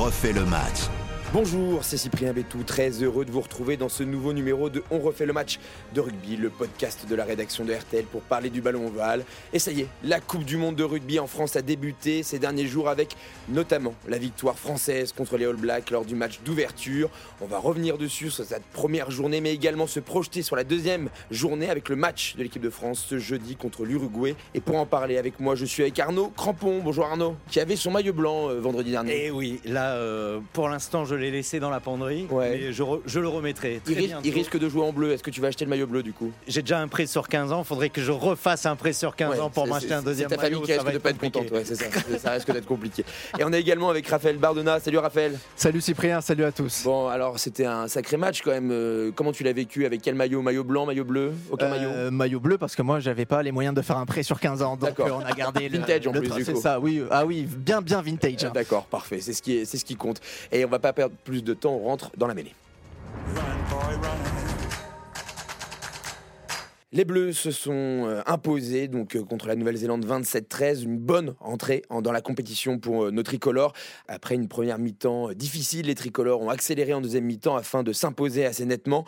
refait le match. Bonjour, c'est Cyprien Bétou, très heureux de vous retrouver dans ce nouveau numéro de On refait le match de rugby, le podcast de la rédaction de RTL pour parler du ballon ovale. Et ça y est, la Coupe du Monde de rugby en France a débuté ces derniers jours avec notamment la victoire française contre les All Blacks lors du match d'ouverture. On va revenir dessus sur cette première journée, mais également se projeter sur la deuxième journée avec le match de l'équipe de France ce jeudi contre l'Uruguay. Et pour en parler avec moi, je suis avec Arnaud Crampon. Bonjour Arnaud, qui avait son maillot blanc euh, vendredi dernier. Eh oui, là, euh, pour l'instant, je l'ai laissé dans la penderie, Ouais. mais je, re- je le remettrai. il, très ris- bientôt. il risque de jouer en bleu. Est-ce que tu vas acheter le maillot bleu du coup? J'ai déjà un prêt sur 15 ans, faudrait que je refasse un prêt sur 15 Ouais, ans pour c'est- m'acheter un c'est- deuxième C'est ta famille maillot, qui ça risque de pas être contente, ouais, c'est ça. ça risque d'être compliqué. Et on est également avec Raphaël Bardona. Salut Raphaël. Salut Cyprien, salut à tous. Bon, alors c'était un sacré match quand même. Euh, comment tu l'as vécu? Avec quel maillot? Maillot blanc, maillot bleu? Aucun maillot Euh, maillot? bleu parce que moi j'avais pas les moyens de faire un prêt sur 15 ans donc D'accord. euh, on a gardé le Vintage en plus, du c'est coup. ça oui ah oui bien bien vintage hein. D'accord, parfait. C'est ce qui est, c'est ce qui compte. Et on va pas perdre plus de temps. On rentre dans la mêlée. Les Bleus se sont euh, imposés donc euh, contre la Nouvelle-Zélande 27-13, une bonne entrée en- dans la compétition pour euh, nos tricolores. Après une première mi-temps difficile, les tricolores ont accéléré en deuxième mi-temps afin de s'imposer assez nettement.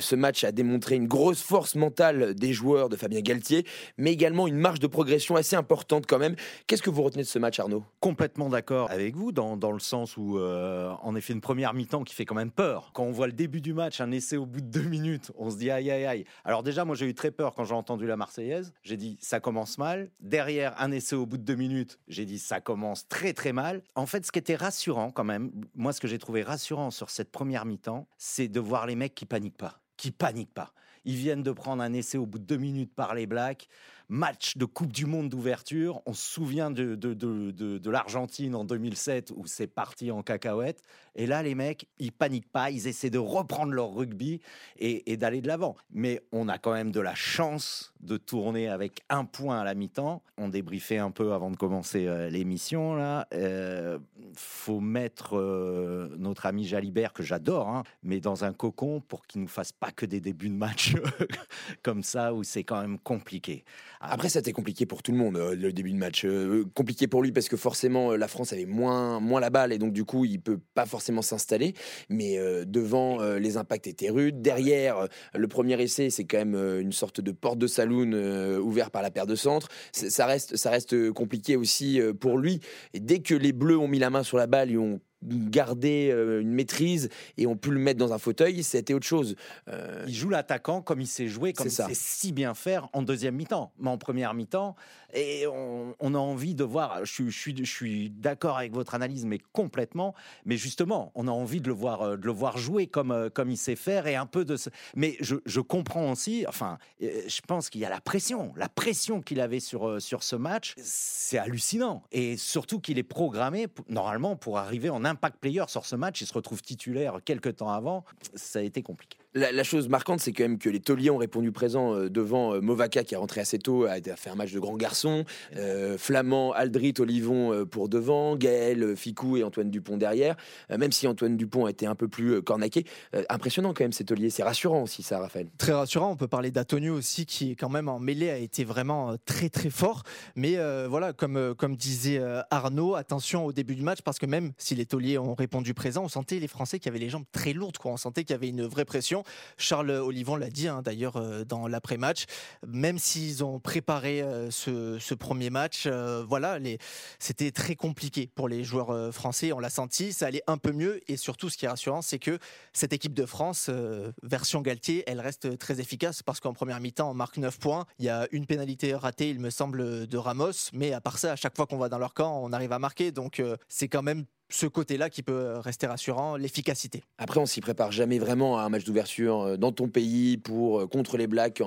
Ce match a démontré une grosse force mentale des joueurs de Fabien Galtier, mais également une marge de progression assez importante quand même. Qu'est-ce que vous retenez de ce match, Arnaud? Complètement d'accord avec vous, dans, dans le sens où, euh, en effet, une première mi-temps qui fait quand même peur. Quand on voit le début du match, un essai au bout de deux minutes, on se dit aïe aïe aïe. Alors déjà, moi j'ai eu très peur quand j'ai entendu la Marseillaise. J'ai dit ça commence mal. Derrière, un essai au bout de deux minutes, j'ai dit ça commence très très mal. En fait, ce qui était rassurant quand même, moi ce que j'ai trouvé rassurant sur cette première mi-temps, c'est de voir les mecs qui paniquent pas, qui paniquent pas. Ils viennent de prendre un essai au bout de deux minutes par les Blacks. Match de Coupe du Monde d'ouverture. On se souvient de, de, de, l'Argentine en 2007 où c'est parti en cacahuète. Et là, les mecs, ils paniquent pas. Ils essaient de reprendre leur rugby et, et d'aller de l'avant. Mais on a quand même de la chance de tourner avec un point à la mi-temps. On débriefait un peu avant de commencer euh, l'émission. Là, Euh, faut mettre euh, notre ami Jalibert que j'adore, hein, mais dans un cocon pour qu'il nous fasse pas que des débuts de match comme ça où c'est quand même compliqué. Après, ça a été compliqué pour tout le monde, euh, le début de match. Euh, compliqué pour lui parce que forcément, euh, la France avait moins, moins la balle et donc, du coup, il peut pas forcément s'installer. Mais euh, devant, euh, les impacts étaient rudes. Derrière, euh, le premier essai, c'est quand même euh, une sorte de porte de saloon euh, ouvert par la paire de centre. Ça reste, ça reste compliqué aussi euh, pour lui. Et dès que les Bleus ont mis la main sur la balle et ont gardé euh, une maîtrise et ont pu le mettre dans un fauteuil, c'était autre chose. Euh, Il joue l'attaquant comme il sait jouer, comme il C'est ça. sait si bien faire en deuxième mi-temps. Mais en première mi-temps, et on, a envie de voir. Je, suis- d'accord avec votre analyse, mais complètement. Mais justement, on a envie de le voir, euh, de le voir jouer comme, euh, comme il sait faire et un peu de. Mais je, je comprends aussi. Enfin, euh, je pense qu'il y a la pression, la pression qu'il avait sur sur ce match, c'est hallucinant. Et surtout qu'il est programmé normalement pour arriver en impact player sur ce match. Il se retrouve titulaire quelques temps avant. Ça a été compliqué. La, la chose marquante, c'est quand même que les tauliers ont répondu présent euh, devant euh, Movaka qui est rentré assez tôt, a, fait un match de grand garçon. Euh, Flamand, Aldrit, Olivon euh, pour devant, Gaël, Ficou et Antoine Dupont derrière. Même si Antoine Dupont a été un peu plus cornaqué. Impressionnant quand même ces tauliers. C'est rassurant aussi ça, Raphaël. très rassurant on peut parler d'Antonio aussi qui quand même en mêlée a été vraiment très très fort mais voilà comme comme disait Arnaud attention au début du match parce que même si les tauliers ont répondu présent on sentait les Français qui avaient les jambes très lourdes quoi on sentait qu'il y avait une vraie pression Charles Olivon l'a dit hein, d'ailleurs euh, dans l'après-match même s'ils ont préparé euh, ce, premier match euh, voilà c'était très compliqué pour les joueurs français on l'a senti ça allait un peu mieux et surtout ce qui est rassurant c'est que cette équipe de France, version Galtier, elle reste très efficace parce qu'en première mi-temps, on marque 9 points. Il y a une pénalité ratée, il me semble, de Ramos. Mais à part ça, à chaque fois qu'on va dans leur camp, on arrive à marquer. Donc c'est quand même ce côté-là qui peut rester rassurant, l'efficacité. Après, on s'y prépare jamais vraiment à un match d'ouverture euh, dans ton pays pour euh, contre les Blacks.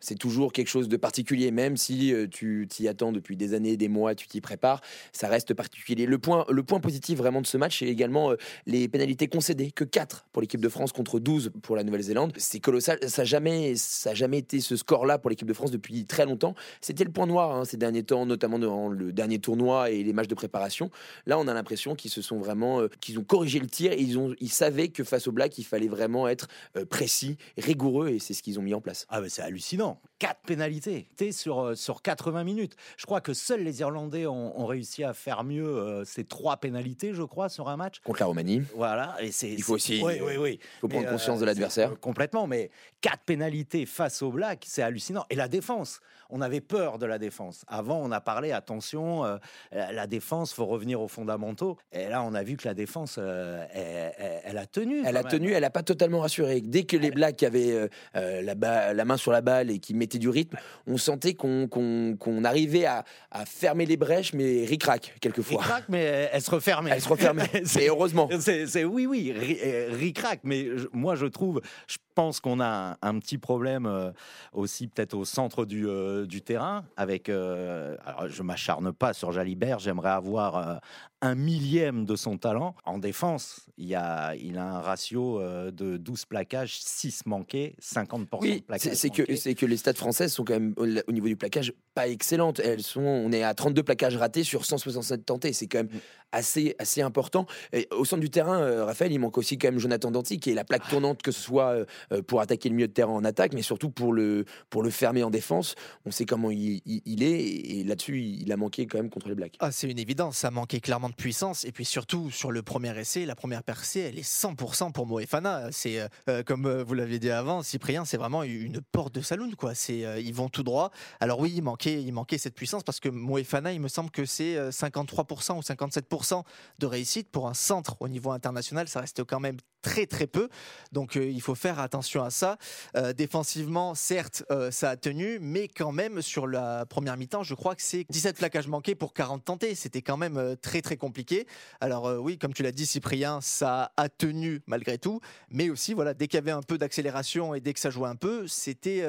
C'est toujours quelque chose de particulier, même si euh, tu t'y attends depuis des années, des mois, tu t'y prépares. Ça reste particulier. Le point, le point positif vraiment de ce match, c'est également euh, les pénalités concédées, que 4 pour l'équipe de France contre 12 pour la Nouvelle-Zélande. C'est colossal. Ça n'a jamais, jamais été ce score-là pour l'équipe de France depuis très longtemps. C'était le point noir hein, ces derniers temps, notamment dans le dernier tournoi et les matchs de préparation. Là, on a l'impression qu'ils se sont vraiment, euh, qu'ils ont corrigé le tir et ils ont, ils savaient que face aux Blacks, il fallait vraiment être euh, précis, rigoureux et c'est ce qu'ils ont mis en place. Ah ben c'est hallucinant. Quatre pénalités sur, euh, sur 80 minutes. Je crois que seuls les Irlandais ont, réussi à faire mieux euh, ces trois pénalités, je crois, sur un match. Contre la Roumanie. Voilà. Et c'est, il faut aussi oui, oui, oui. faut prendre conscience de l'adversaire. Complètement. Mais quatre pénalités face aux Blacks, c'est hallucinant. Et la défense, on avait peur de la défense. Avant, on a parlé, attention, la défense, faut revenir aux fondamentaux. Et là, on a vu que la défense, elle, a tenu. Elle a tenu, elle n'a pas totalement rassuré. Dès que les Blacks avaient la, la main sur la balle et qui mettaient du rythme, on sentait qu'on arrivait à, fermer les brèches, mais ric-rac, quelquefois. Ric-rac, mais elle se refermait. Elle se refermait, et heureusement. C'est oui, oui, ric-rac, mais moi je trouve, je pense qu'on a un, petit problème euh, aussi peut-être au centre du, euh, du terrain avec, euh, alors je m'acharne pas sur Jalibert, j'aimerais avoir un millième de son talent. En défense, il, a, il a un ratio de 12 plaquages, 6 manqués, 50% oui, de plaquages c'est que, c'est que les stats françaises sont quand même au niveau du plaquage pas excellentes. Elles sont, on est à 32 plaquages ratés sur 167 tentés. C'est quand même mm. assez, assez important. Et au centre du terrain, Raphaël, il manque aussi quand même Jonathan Danty qui est la plaque tournante, que ce soit euh, pour attaquer le milieu de terrain en attaque, mais surtout pour le, pour le fermer en défense. On sait comment il, il, est, et là-dessus, il a manqué quand même contre les Blacks. Ah, c'est une évidence, ça manquait clairement de puissance. Et puis surtout, sur le premier essai, la première percée, elle est 100% pour Moefana. C'est, euh, euh, comme vous l'aviez dit avant, Cyprien, c'est vraiment une porte de saloon. Quoi. C'est, ils vont tout droit. Alors oui, il manquait, il manquait cette puissance parce que Moefana, il me semble que c'est 53% ou 57% de réussite pour un centre au niveau international. Ça reste quand même très très peu. Donc il faut faire attention à ça. Euh, défensivement, certes, euh, ça a tenu, mais quand même, sur la première mi-temps, je crois que c'est 17 plaquages manqués pour 40 tentés. C'était quand même euh, très, compliqué. Alors, oui, comme tu l'as dit, Cyprien, ça a tenu malgré tout, mais aussi, voilà, dès qu'il y avait un peu d'accélération et dès que ça jouait un peu, c'était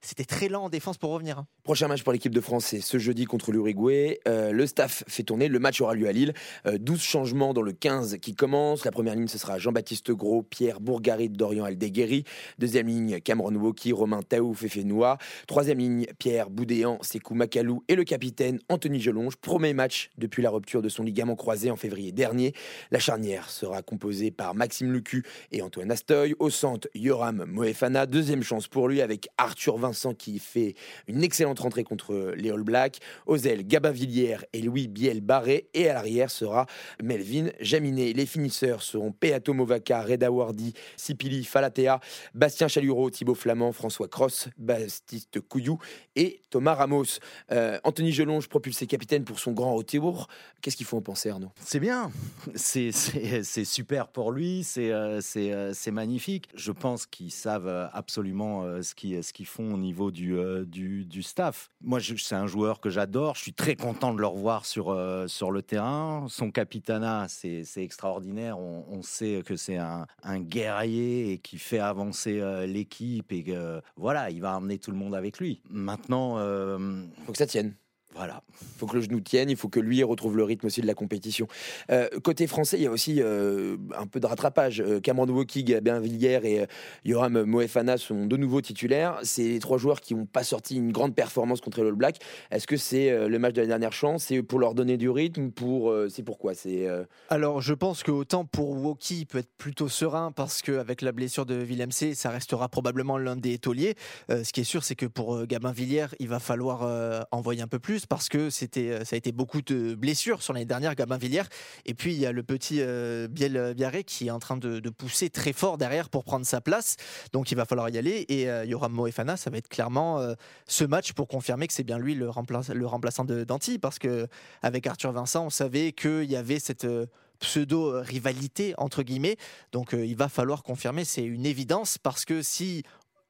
c'était très lent en défense pour revenir. Hein. Prochain match pour l'équipe de France, c'est ce jeudi contre l'Uruguay. le staff fait tourner, le match aura lieu à Lille. 12 changements dans le 15 qui commence. La première ligne, ce sera Jean-Baptiste Gros, Pierre Bourgarit, Dorian Aldeguerri. Deuxième ligne, Cameron Woki, Romain Taouf et Fénois. Troisième ligne, Pierre Boudéan, Sekou Makalou et le capitaine Anthony Gelonge. Premier match depuis la rupture de son ligament croisé en février dernier. La charnière sera composée par Maxime Lucu et Antoine Astoy. Au centre, Yoram Moefana. Deuxième chance pour lui avec Arthur Vincent qui fait une excellente rentrée contre les All Blacks. Aux ailes, Gaba Villière et Louis Biel Barré. Et à l'arrière sera Melvin Jaminet. Les finisseurs seront Peato Movaca, Reda Wardi, Sipili Falatea, Bastien Chalureau, Thibaut Flamand, François Cross, Baptiste Couillou et Thomas Ramos. Euh, Anthony Gelonge propulsé capitaine pour son grand retour. Qu'est-ce qu'il faut en penser, Arnaud C'est bien, c'est super pour lui, c'est euh, euh, c'est magnifique. Je pense qu'ils savent absolument ce qu'ils font au niveau du, du, du staff. Moi, c'est un joueur que j'adore, je suis très content de le revoir sur, sur le terrain. Son capitana, c'est extraordinaire. On, on, sait que c'est un, un guerrier et qui fait avancer euh, l'équipe et que voilà, il va emmener tout le monde avec lui. Maintenant, euh, faut que ça tienne. Voilà. Il faut que le genou tienne, il faut que lui retrouve le rythme aussi de la compétition. Euh, côté français, il y a aussi euh, un peu de rattrapage. Euh, Cameron Woki, Gabin Villiers et Yoram Moefana sont de nouveaux titulaires. C'est les trois joueurs qui n'ont pas sorti une grande performance contre le All Black. Est-ce que c'est le match de la dernière chance? C'est pour leur donner du rythme pour, C'est pourquoi? Alors, je pense que autant pour Woki, il peut être plutôt serein parce qu'avec la blessure de Willem C, ça restera probablement l'un des tauliers. ce qui est sûr, c'est que pour Gabin Villiers, il va falloir envoyer un peu plus parce que c'était, euh, ça a été beaucoup de blessures sur l'année dernière, Gabin Villiers. Et puis il y a le petit euh, Biel Biarré qui est en train de, pousser très fort derrière pour prendre sa place. Donc il va falloir y aller. Et euh, Yoram Moefana, ça va être clairement ce match pour confirmer que c'est bien lui le, remplaçant de Danti. Parce que avec Arthur Vincent, on savait qu'il y avait cette pseudo rivalité entre guillemets. Donc il va falloir confirmer, c'est une évidence parce que si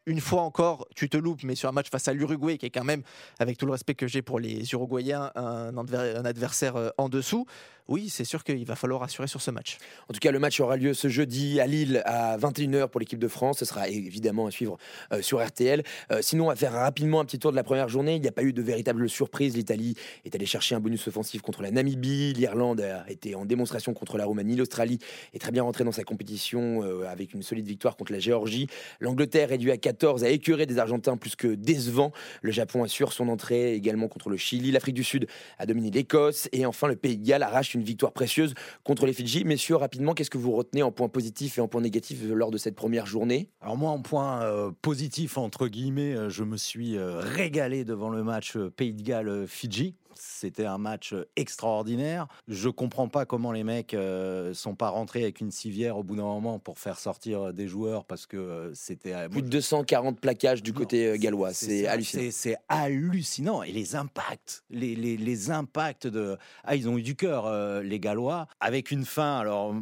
une fois encore, tu te loupes, mais sur un match face à l'Uruguay, qui est quand même, avec tout le respect que j'ai pour les Uruguayens, un, adversaire euh, en dessous, oui, c'est sûr qu'il va falloir assurer sur ce match. En tout cas, le match aura lieu ce jeudi à Lille à 21h pour l'équipe de France. Ce sera évidemment à suivre euh, sur RTL. Euh, sinon, on va faire rapidement un petit tour de la première journée. Il n'y a pas eu de véritable surprise. L'Italie est allée chercher un bonus offensif contre la Namibie. L'Irlande a été en démonstration contre la Roumanie. L'Australie est très bien rentrée dans sa compétition avec une solide victoire contre la Géorgie. L'Angleterre réduit à 4 14 a écœuré des Argentins plus que décevant. Le Japon assure son entrée également contre le Chili. L'Afrique du Sud a dominé l'Écosse. Et enfin, le Pays de Galles arrache une victoire précieuse contre les Fidji. Messieurs, rapidement, qu'est-ce que vous retenez en point positif et en point négatif lors de cette première journée? Alors moi, en point euh, positif, entre guillemets, euh, je me suis régalé devant le match Pays de Galles-Fidji. C'était un match extraordinaire. Je comprends pas comment les mecs euh, sont pas rentrés avec une civière au bout d'un moment pour faire sortir des joueurs parce que euh, c'était euh, plus de 240 plaquages du côté gallois. C'est hallucinant. C'est hallucinant et les impacts, les, les, les, impacts de ah ils ont eu du cœur les Gallois avec une fin alors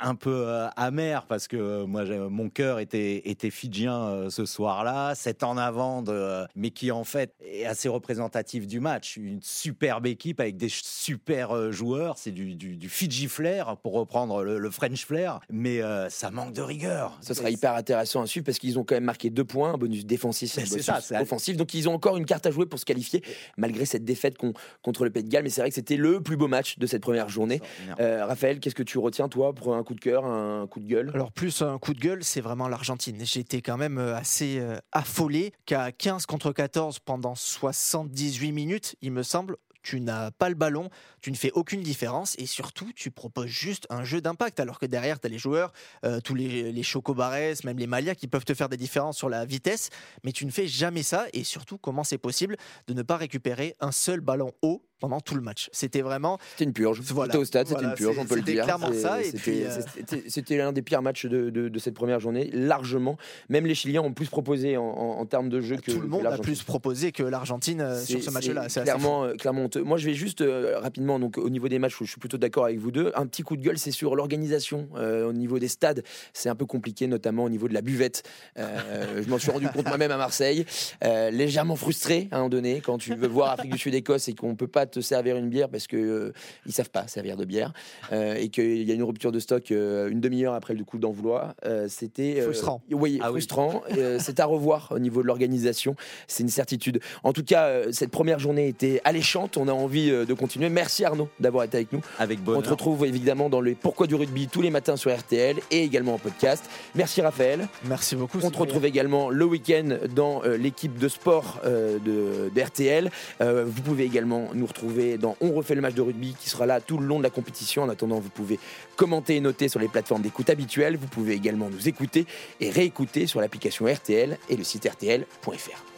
un peu euh, amer parce que euh, moi mon cœur était était fidjien euh, ce soir-là, c'est en avant de mais qui en fait est assez représentatif du match, une superbe équipe avec des super joueurs, c'est du, du, Fidji flair pour reprendre le, French flair, mais ça manque de rigueur. Ça sera hyper intéressant à suivre parce qu'ils ont quand même marqué deux points, un bonus défensif, un bonus offensif, donc ils ont encore une carte à jouer pour se qualifier malgré cette défaite contre le Pays de Galles, mais c'est vrai que c'était le plus beau match de cette première journée. Raphaël, qu'est-ce que tu retiens toi pour un coup de cœur, un coup de gueule? Alors plus un coup de gueule, c'est vraiment l'Argentine. J'étais quand même euh, assez euh, affolé qu'à 15 contre 14 pendant 78 minutes, il me semble, tu n'as pas le ballon, tu ne fais aucune différence et surtout tu proposes juste un jeu d'impact alors que derrière tu as les joueurs, euh, tous les, les Chocobares, même les Malia qui peuvent te faire des différences sur la vitesse, mais tu ne fais jamais ça et surtout comment c'est possible de ne pas récupérer un seul ballon haut pendant tout le match. C'était vraiment. C'était une purge. Voilà. au stade, c'était une purge, on peut le dire. C'était clairement ça. Euh, c'était l'un des pires matchs de, de, cette première journée, largement. Même les Chiliens ont plus proposé en, en, termes de jeu que. Tout le monde a plus proposé que l'Argentine euh, sur ce match-là. Clairement, euh, clairement Moi, je vais juste rapidement, donc au niveau des matchs, je suis plutôt d'accord avec vous deux. Un petit coup de gueule, c'est sur l'organisation au niveau des stades. C'est un peu compliqué, notamment au niveau de la buvette. je m'en suis rendu compte moi-même à Marseille. légèrement frustré à un moment donné quand tu veux voir Afrique du Sud-Écosse et qu'on peut pas te servir une bière parce que euh, ils savent pas servir de bière euh, et qu'il y a une rupture de stock euh, une demi-heure après le coup d'envoi. C'était frustrant. Oui, ah frustrant. c'est à revoir au niveau de l'organisation. C'est une certitude. En tout cas, cette première journée était alléchante. On a envie de continuer. Merci Arnaud d'avoir été avec nous. Avec bonheur. On te retrouve évidemment dans le Pourquoi du rugby tous les matins sur RTL et également en podcast. Merci Raphaël. Merci beaucoup. On te retrouve également le week-end dans l'équipe de sport de, de, RTL. vous pouvez également nous dans On refait le match de rugby qui sera là tout le long de la compétition. En attendant, vous pouvez commenter et noter sur les plateformes d'écoute habituelles. Vous pouvez également nous écouter et réécouter sur l'application RTL et le site rtl.fr.